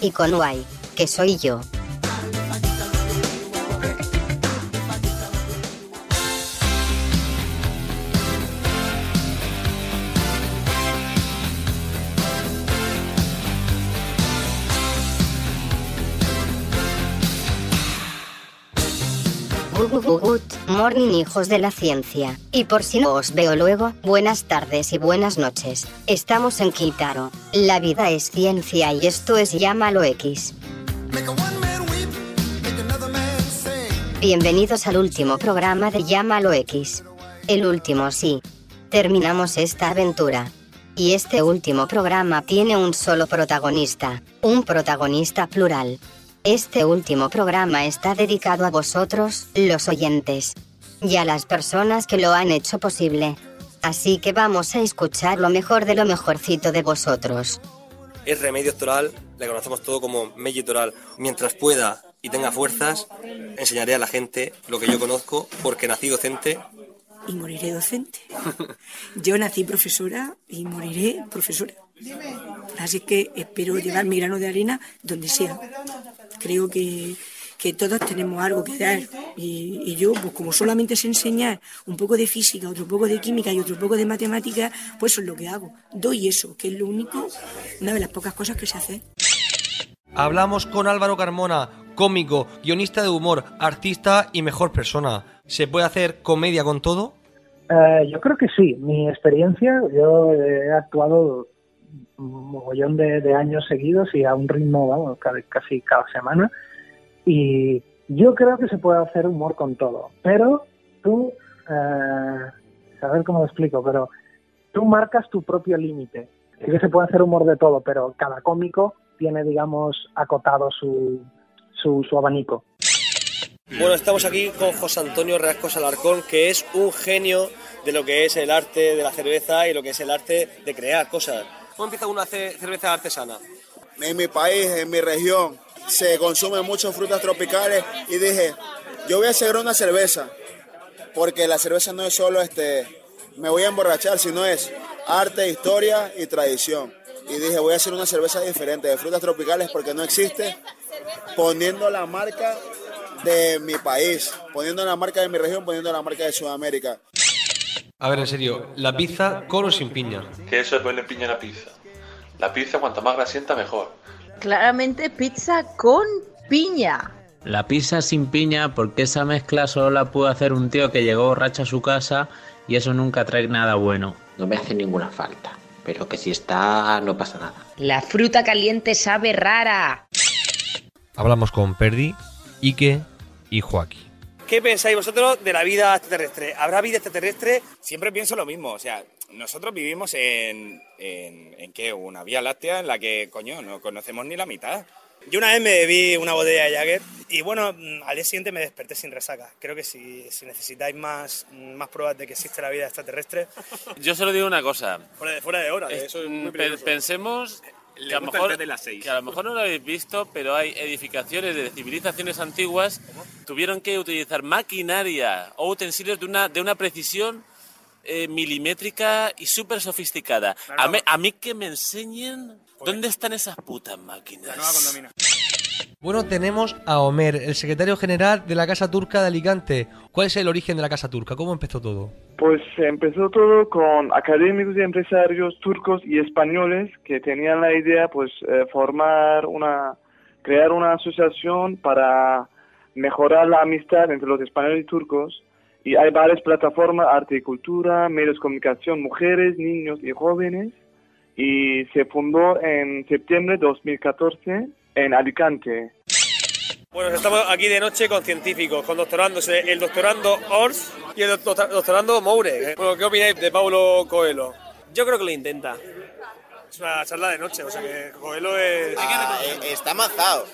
y con Uay, que soy yo. Good morning hijos de la ciencia. Y por si no os veo luego, buenas tardes y buenas noches. Estamos en Kitaro. La vida es ciencia y esto es Llámalo X. Bienvenidos al último programa de Llámalo X. El último sí. Terminamos esta aventura. Y este último programa tiene un solo protagonista, un protagonista plural. Este último programa está dedicado a vosotros, los oyentes, y a las personas que lo han hecho posible. Así que vamos a escuchar lo mejor de lo mejorcito de vosotros. Es remedio toral, le conocemos todo como medio toral. Mientras pueda y tenga fuerzas, enseñaré a la gente lo que yo conozco, porque nací docente. Y moriré docente. Yo nací profesora y moriré profesora. Así que espero llevar mi grano de arena donde sea. Creo que, que todos tenemos algo que dar. Y, y yo, pues como solamente sé enseñar un poco de física, otro poco de química y otro poco de matemáticas, pues eso es lo que hago. Doy eso, que es lo único, una de las pocas cosas que se hace. Hablamos con Álvaro Carmona, cómico, guionista de humor, artista y mejor persona. ¿Se puede hacer comedia con todo? Eh, yo creo que sí. Mi experiencia, yo he actuado un mogollón de, años seguidos y a un ritmo, vamos, ca- casi cada semana. Y yo creo que se puede hacer humor con todo. Pero tú, eh, a ver cómo lo explico, pero tú marcas tu propio límite. Sí que se puede hacer humor de todo, pero cada cómico tiene, digamos, acotado su, su, su abanico. Bueno, estamos aquí con José Antonio Reascos Alarcón, que es un genio de lo que es el arte de la cerveza y lo que es el arte de crear cosas. ¿Cómo empieza uno a hacer cerveza artesana? en mi país, en mi región, se consumen muchas frutas tropicales y dije, yo voy a hacer una cerveza, porque la cerveza no es solo este, me voy a emborrachar, sino es arte, historia y tradición. Y dije, voy a hacer una cerveza diferente de frutas tropicales porque no existe, poniendo la marca de mi país, poniendo la marca de mi región, poniendo la marca de Sudamérica. A ver, en serio, ¿la pizza con o sin piña? Que eso es ponerle piña a la pizza. La pizza cuanto más grasienta mejor. Claramente pizza con piña. La pizza sin piña, porque esa mezcla solo la puede hacer un tío que llegó borracho a su casa y eso nunca trae nada bueno. No me hace ninguna falta, pero que si está no pasa nada. La fruta caliente sabe rara. Hablamos con Perdi, Ike y Joaquín. ¿Qué pensáis vosotros de la vida extraterrestre? ¿Habrá vida extraterrestre? Siempre pienso lo mismo, o sea, nosotros vivimos en, en, en qué, una vía láctea en la que, coño, no conocemos ni la mitad. Yo una vez me bebí una botella de Jagger y bueno, mm, al día siguiente me desperté sin resaca. Creo que si, si necesitáis más, más pruebas de que existe la vida extraterrestre, Yo solo digo una cosa. fuera de, fuera de hora, Es- eso es muy pe- peligroso. pensemos Le que a, lo gusta el mejor, té de las seis. que a lo mejor no lo habéis visto, pero hay edificaciones de civilizaciones antiguas tuvieron que utilizar maquinaria o utensilios de una, de una precisión eh, milimétrica y súper sofisticada. A, mí- a mí que me enseñen dónde están esas putas máquinas. Bueno, tenemos a Omer, el secretario general de la Casa Turca de Alicante. ¿Cuál es el origen de la Casa Turca? ¿Cómo empezó todo? Pues empezó todo con académicos y empresarios turcos y españoles que tenían la idea, pues, eh, formar una, crear una asociación para mejorar la amistad entre los españoles y turcos. Y hay varias plataformas, arte y cultura, medios de comunicación, mujeres, niños y jóvenes. Y se fundó en septiembre de 2014 en Alicante. Bueno, estamos aquí de noche con científicos, con doctorandos, eh, el doctorando Ors y el doctor- doctorando Moure. Bueno, ¿qué opináis de Paulo Coelho? Yo creo que lo intenta. Es una charla de noche, o sea que Coelho es... Ah, eh, está mazado.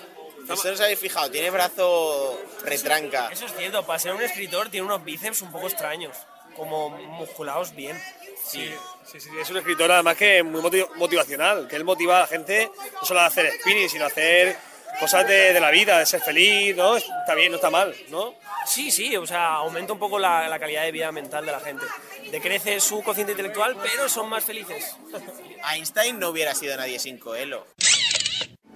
Eso no os habéis fijado, tiene brazo retranca. Eso es cierto, para ser un escritor tiene unos bíceps un poco extraños, como musculados bien. Sí. Sí, sí, es un escritor además que es muy motiv- motivacional, que él motiva a la gente no solo a hacer spinning, sino a hacer cosas de, de la vida, de ser feliz, ¿no? Está bien, no está mal, ¿no? Sí, sí, o sea, aumenta un poco la, la calidad de vida mental de la gente. Decrece su cociente intelectual, pero son más felices. Einstein no hubiera sido nadie sin Coelho.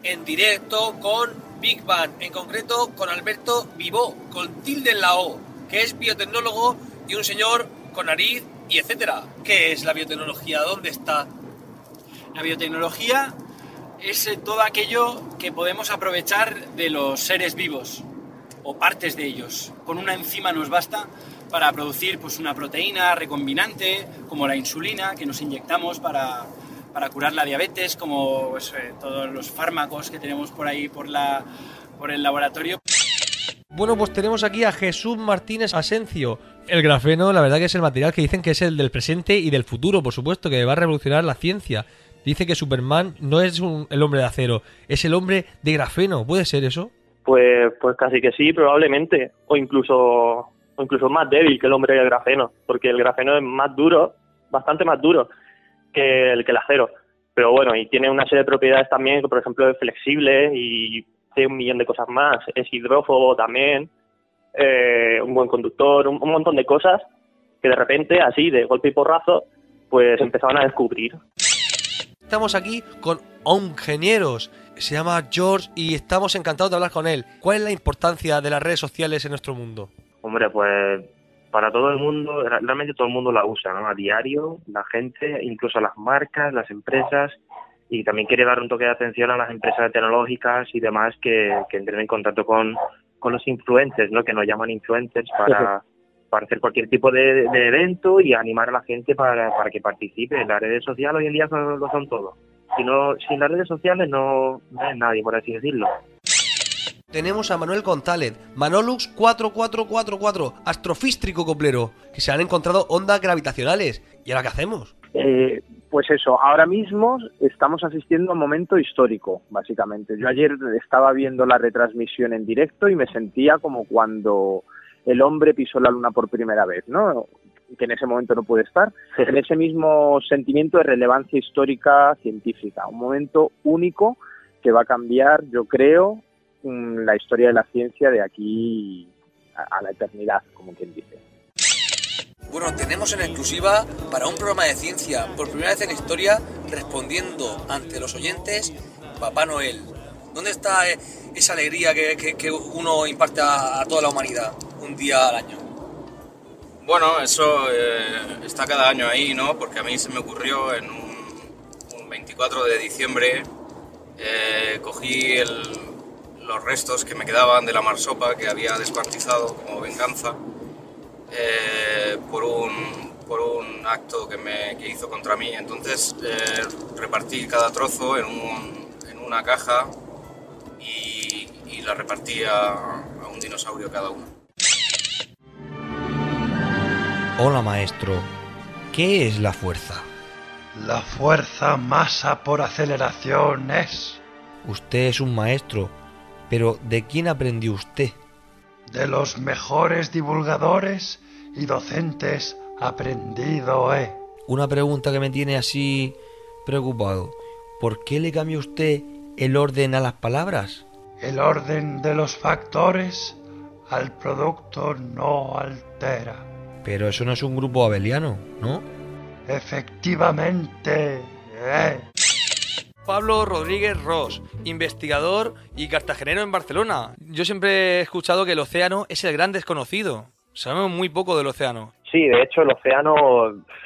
En directo con Big Bang, en concreto con Alberto Vivó, con tilde en la O, que es biotecnólogo y un señor con nariz y etcétera. ¿Qué es la biotecnología? ¿Dónde está? La biotecnología es eh, todo aquello que podemos aprovechar de los seres vivos o partes de ellos. Con una enzima nos basta para producir pues, una proteína recombinante como la insulina que nos inyectamos para, para curar la diabetes, como pues, eh, todos los fármacos que tenemos por ahí por, la, por el laboratorio. Bueno, pues tenemos aquí a Jesús Martínez Asencio. El grafeno, la verdad que es el material que dicen que es el del presente y del futuro, por supuesto, que va a revolucionar la ciencia. Dice que Superman no es un- el hombre de acero, es el hombre de grafeno. ¿Puede ser eso? Pues, pues casi que sí, probablemente. O incluso, o incluso más débil que el hombre de grafeno, porque el grafeno es más duro, bastante más duro que el, que el acero. Pero bueno, y tiene una serie de propiedades también, que por ejemplo es flexible y tiene un millón de cosas más. Es hidrófobo también, eh, un buen conductor, un, un montón de cosas que de repente, así, de golpe y porrazo, pues empezaban a descubrir. Estamos aquí con ingenieros. Se llama George y estamos encantados de hablar con él. ¿Cuál es la importancia de las redes sociales en nuestro mundo? Hombre, pues para todo el mundo, realmente todo el mundo la usa, ¿no? A diario, la gente, incluso las marcas, las empresas, y también quiere dar un toque de atención a las empresas tecnológicas y demás que, que entren en contacto con, con los influencers, ¿no? Que nos llaman influencers para, para hacer cualquier tipo de, de evento y animar a la gente para, para que participe. Las redes sociales hoy en día son- lo son todo. Si no, sin las redes sociales no, no es nadie, por así decirlo. Tenemos a Manuel González, Manolux 4444, astrofístrico coplero, que se han encontrado ondas gravitacionales. ¿Y ahora qué hacemos? Eh, pues eso, ahora mismo estamos asistiendo a un momento histórico, básicamente. Yo ayer estaba viendo la retransmisión en directo y me sentía como cuando el hombre pisó la luna por primera vez, ¿no? Que en ese momento no puede estar. En ese mismo sentimiento de relevancia histórica científica. Un momento único que va a cambiar, yo creo, mm, la historia de la ciencia de aquí a, a la eternidad, como quien dice. Bueno, tenemos en exclusiva para un programa de ciencia, por primera vez en la historia, respondiendo ante los oyentes, Papá Noel. ¿Dónde está eh, esa alegría que, que- uno imparte a, toda la humanidad un día al año? Bueno, eso eh, está cada año ahí, ¿no? Porque a mí se me ocurrió en un, un 24 de diciembre, eh, cogí los restos que me quedaban de la marsopa que había descuartizado como venganza eh, por, un, por un acto que, me, que hizo contra mí. Entonces eh, repartí cada trozo en, un- en una caja y, y la repartí a, a un dinosaurio cada uno. Hola maestro, ¿qué es la fuerza? La fuerza masa por aceleración es Usted es un maestro, pero ¿de quién aprendió usted? De los mejores divulgadores y docentes aprendido he. Una pregunta que me tiene así preocupado. ¿Por qué le cambió usted el orden a las palabras? El orden de los factores al producto no altera. Pero eso no es un grupo abeliano, ¿no? Efectivamente, eh. Pablo Rodríguez Ross, investigador y cartagenero en Barcelona. Yo siempre he escuchado que el océano es el gran desconocido. Sabemos muy poco del océano. Sí, de hecho el océano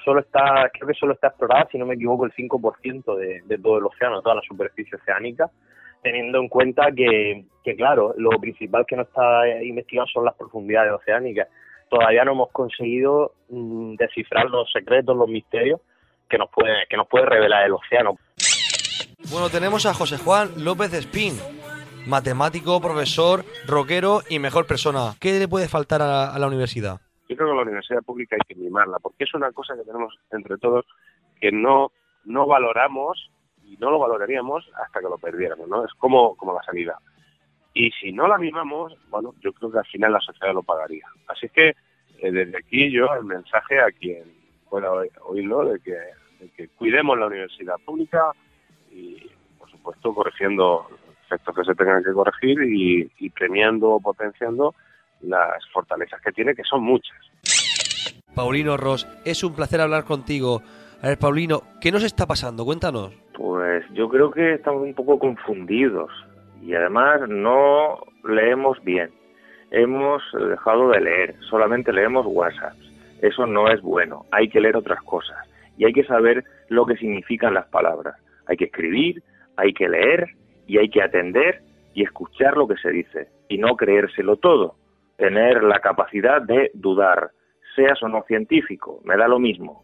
solo está, creo que solo está explorado, si no me equivoco, el 5% de, de todo el océano, toda la superficie oceánica, teniendo en cuenta que, que, claro, lo principal que no está investigado son las profundidades oceánicas. Todavía no hemos conseguido mm, descifrar los secretos, los misterios que nos puede, que nos puede revelar el océano. Bueno, tenemos a José Juan López Espín, matemático, profesor, rockero y mejor persona. ¿Qué le puede faltar a la, universidad? Yo creo que la universidad pública hay que mimarla, porque es una cosa que tenemos entre todos que no, no valoramos y no lo valoraríamos hasta que lo perdiéramos, ¿no? Es como, como la sanidad. Y si no la mimamos, bueno, yo creo que al final la sociedad lo pagaría. Así que eh, desde aquí yo el mensaje a quien pueda oírlo de que cuidemos la universidad pública y, por supuesto, corrigiendo efectos que se tengan que corregir y, y premiando o potenciando las fortalezas que tiene, que son muchas. Paulino Ross, es un placer hablar contigo. A ver, Paulino, ¿qué nos está pasando? Cuéntanos. Pues yo creo que estamos un poco confundidos y además no leemos bien. Hemos dejado de leer, solamente leemos WhatsApp. Eso no es bueno, hay que leer otras cosas y hay que saber lo que significan las palabras. Hay que escribir, hay que leer y hay que atender y escuchar lo que se dice y no creérselo todo. Tener la capacidad de dudar, seas o no científico, me da lo mismo.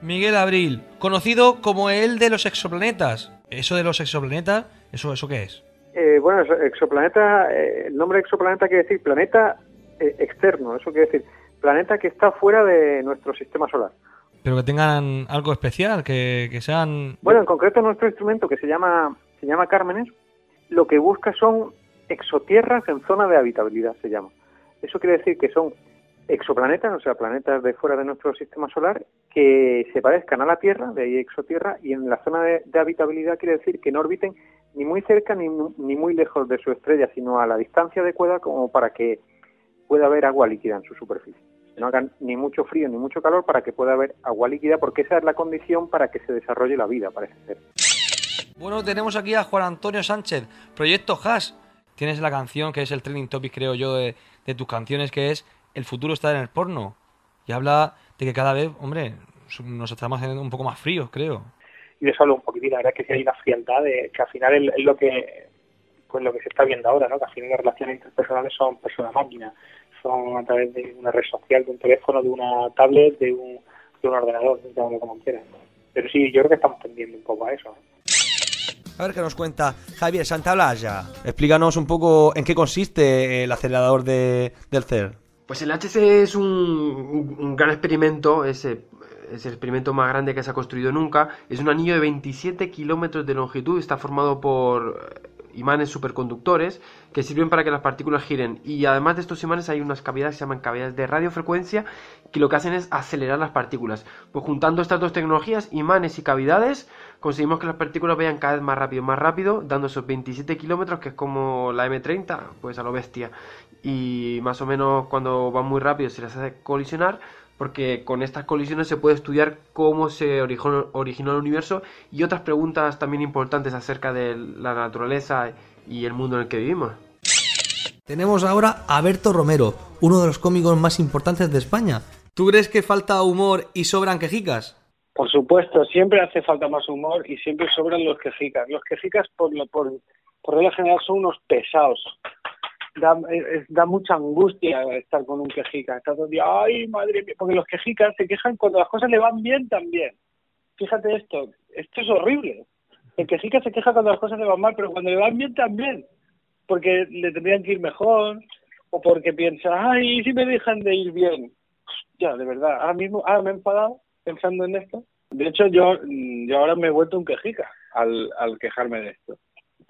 Miguel Abril, conocido como el de los exoplanetas. ¿Eso de los exoplanetas? ¿Eso, eso qué es? Eh, bueno, exoplaneta, eh, el nombre exoplaneta quiere decir planeta eh, externo, eso quiere decir planeta que está fuera de nuestro sistema solar. Pero que tengan algo especial, que, que sean... Bueno, en concreto nuestro instrumento que se llama, se llama Cármenes, lo que busca son exotierras en zona de habitabilidad, se llama. Eso quiere decir que son exoplanetas, o sea, planetas de fuera de nuestro sistema solar, que se parezcan a la Tierra, de ahí exotierra, y en la zona de, de habitabilidad quiere decir que no orbiten ni muy cerca ni, ni muy lejos de su estrella, sino a la distancia adecuada como para que pueda haber agua líquida en su superficie. No hagan ni mucho frío ni mucho calor para que pueda haber agua líquida, porque esa es la condición para que se desarrolle la vida, parece ser. Bueno, tenemos aquí a Juan Antonio Sánchez, Proyecto Hash. Tienes la canción que es el trending topic, creo yo, de, de tus canciones, que es El futuro está en el porno. Y habla de que cada vez, hombre, nos estamos haciendo un poco más fríos, creo. y de eso hablo un poquitín. La verdad es que sí hay una frialdad de, que al final es, es lo que pues lo que se está viendo ahora, ¿no? Que al final las relaciones interpersonales son persona-máquina, son a través de una red social, de un teléfono, de una tablet, de un, de un ordenador, llámalo como quieras. Pero sí, yo creo que estamos tendiendo un poco a eso. ¿no? A ver qué nos cuenta Javier Santaolalla. Explícanos un poco en qué consiste el acelerador de, del CER. Pues el HC es un, un- gran experimento, es, eh, es el experimento más grande que se ha construido nunca. Es un anillo de 27 kilómetros de longitud, está formado por eh, imanes superconductores que sirven para que las partículas giren. Y además de estos imanes hay unas cavidades que se llaman cavidades de radiofrecuencia que lo que hacen es acelerar las partículas. Pues juntando estas dos tecnologías, imanes y cavidades, conseguimos que las partículas vayan cada vez más rápido, más rápido, dando esos 27 kilómetros, que es como la M30, pues a lo bestia. Y más o menos cuando van muy rápido se les hace colisionar, porque con estas colisiones se puede estudiar cómo se originó, originó el universo y otras preguntas también importantes acerca de la naturaleza y el mundo en el que vivimos. Tenemos ahora a Berto Romero, uno de los cómicos más importantes de España. ¿Tú crees que falta humor y sobran quejicas? Por supuesto, siempre hace falta más humor y siempre sobran los quejicas. Los quejicas, por, lo- por, por regla general, son unos pesados. Da, eh, da mucha angustia estar con un quejica. Está todo el día, ay, madre mía, porque los quejicas se quejan cuando las cosas le van bien también. Fíjate esto, esto es horrible. El quejica se queja cuando las cosas le van mal, pero cuando le van bien también. Porque le tendrían que ir mejor, o porque piensa, ay, si me dejan de ir bien. Ya, de verdad, ahora mismo, ahora me he enfadado pensando en esto. De hecho, yo, yo ahora me he vuelto un quejica al, al quejarme de esto.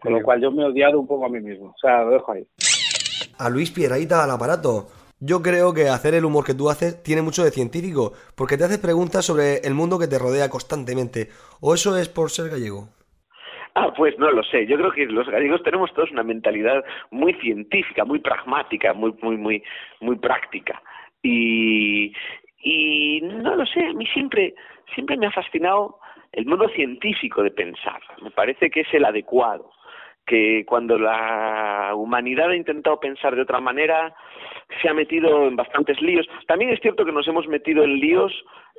Con lo cual yo me he odiado un poco a mí mismo. O sea, lo dejo ahí. A Luis Piedraíta al aparato. Yo creo que hacer el humor que tú haces tiene mucho de científico, porque te haces preguntas sobre el mundo que te rodea constantemente. ¿O eso es por ser gallego? Ah, pues no lo sé. Yo creo que los gallegos tenemos todos una mentalidad muy científica, muy pragmática, muy, muy, muy, muy práctica. Y, y no lo sé, a mí siempre, siempre me ha fascinado el modo científico de pensar. Me parece que es el adecuado. Que cuando la humanidad ha intentado pensar de otra manera, se ha metido en bastantes líos. También es cierto que nos hemos metido en líos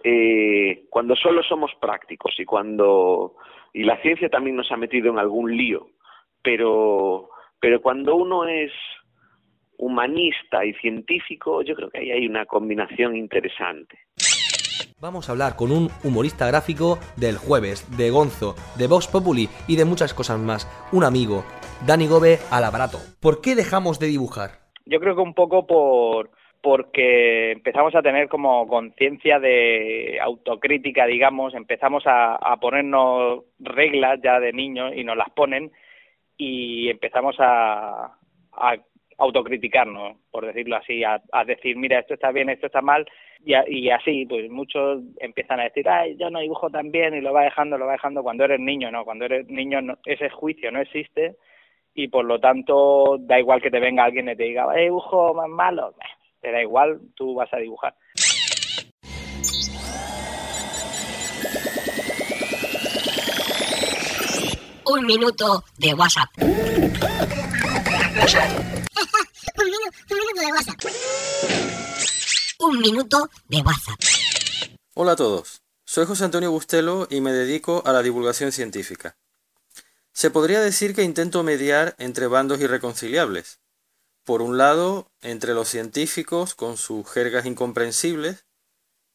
eh, cuando solo somos prácticos y cuando y la ciencia también nos ha metido en algún lío. Pero pero cuando uno es humanista y científico, yo creo que ahí hay una combinación interesante. Vamos a hablar con un humorista gráfico del jueves, de Gonzo, de Vox Populi y de muchas cosas más. Un amigo, Dani Gobe al aparato. ¿Por qué dejamos de dibujar? Yo creo que un poco por porque empezamos a tener como conciencia de autocrítica, digamos, empezamos a, ponernos reglas ya de niños y nos las ponen y empezamos a, a autocriticarnos, por decirlo así, a, decir, mira, esto está bien, esto está mal, y, así, pues muchos empiezan a decir, ay, yo no dibujo tan bien, y lo va dejando, lo va dejando, cuando eres niño, ¿no? Cuando eres niño ese juicio no existe, y por lo tanto da igual que te venga alguien y te diga, eh, dibujo más malo, te da igual, tú vas a dibujar. Un minuto de WhatsApp. Un, minuto, de WhatsApp. Un minuto de WhatsApp. Hola a todos, soy José Antonio Bustelo y me dedico a la divulgación científica. Se podría decir que intento mediar entre bandos irreconciliables. Por un lado, entre los científicos con sus jergas incomprensibles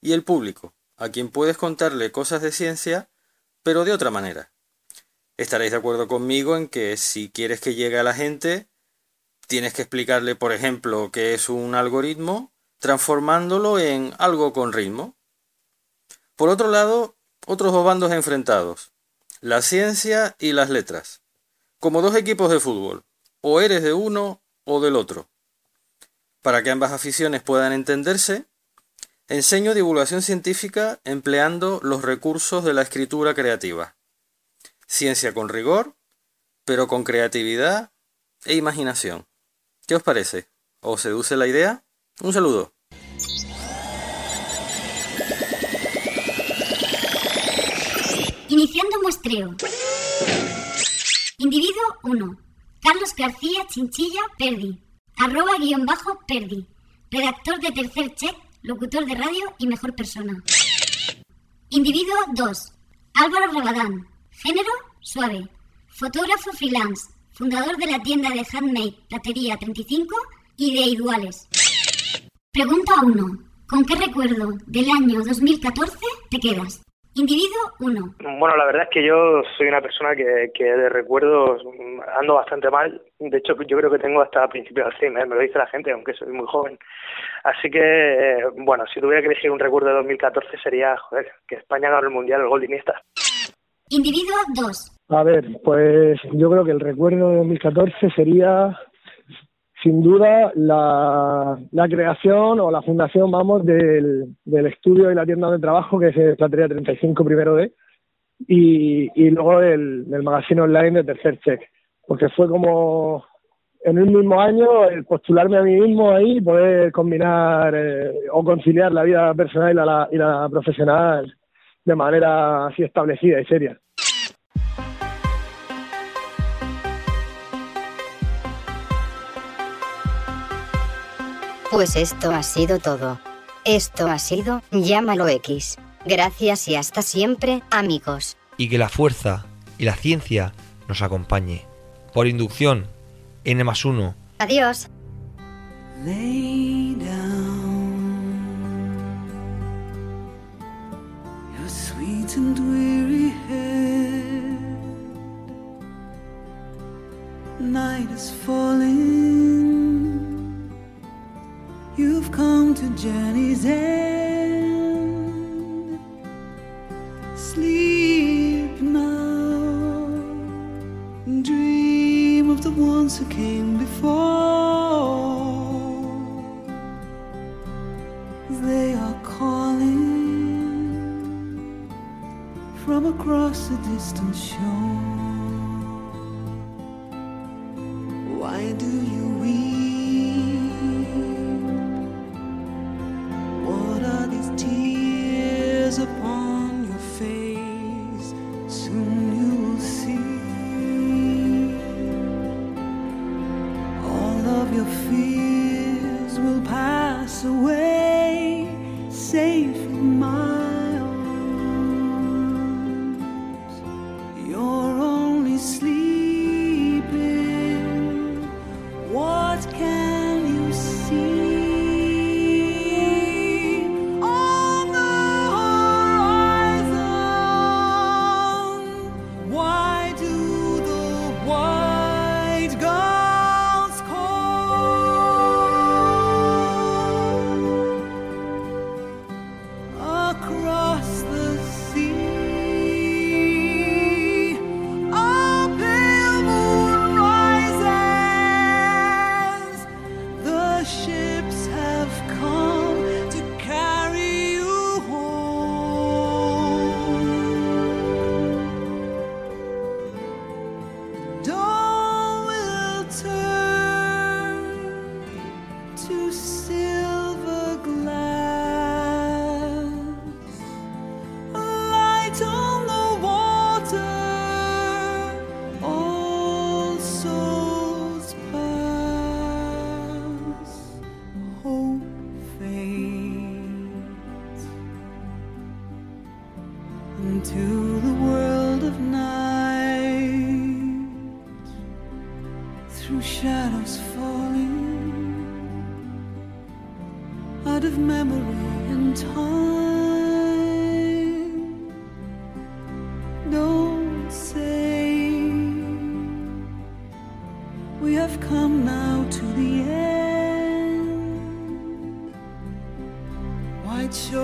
y el público, a quien puedes contarle cosas de ciencia, pero de otra manera. Estaréis de acuerdo conmigo en que si quieres que llegue a la gente, tienes que explicarle, por ejemplo, qué es un algoritmo, transformándolo en algo con ritmo. Por otro lado, otros dos bandos enfrentados, la ciencia y las letras, como dos equipos de fútbol, o eres de uno o del otro. Para que ambas aficiones puedan entenderse, enseño divulgación científica empleando los recursos de la escritura creativa. Ciencia con rigor, pero con creatividad e imaginación. ¿Qué os parece? ¿Os seduce la idea? Un saludo. Iniciando muestreo. Individuo 1. Carlos García Chinchilla Perdi. Arroba guion bajo Perdi. Redactor de tercer check, locutor de radio y mejor persona. Individuo 2. Álvaro Rabadán. Género suave. Fotógrafo freelance. Fundador de la tienda de handmade Platería 35 y de Iduales. Pregunta 1. ¿Con qué recuerdo del año 2014 te quedas? Individuo 1. Bueno, la verdad es que yo soy una persona que, que de recuerdos ando bastante mal. De hecho, yo creo que tengo hasta principio de Alzheimer, me lo dice la gente, aunque soy muy joven. Así que, eh, bueno, si tuviera que elegir un recuerdo de 2014 sería, joder, que España ganó el Mundial, el gol de Iniesta. Individuo 2. A ver, pues yo creo que el recuerdo de 2014 sería sin duda la, creación o la fundación, vamos, del, estudio y la tienda de trabajo que es el Platería 35 primero D y, y luego el, del magazine online de Tercer Check, porque fue como en un mismo año el postularme a mí mismo ahí y poder combinar eh, o conciliar la vida personal y y la profesional de manera así establecida y seria. Pues esto ha sido todo. Esto ha sido Llámalo X. Gracias y hasta siempre, amigos. Y que la fuerza y la ciencia nos acompañe. Por inducción, N más 1. Adiós. Lay down your sweet and weary head. Night is falling. Come to journey's end. Sleep now. Dream of the ones who came before. They are calling from across the distant shore. Out of memory and time. Don't say we have come now to the end. White shores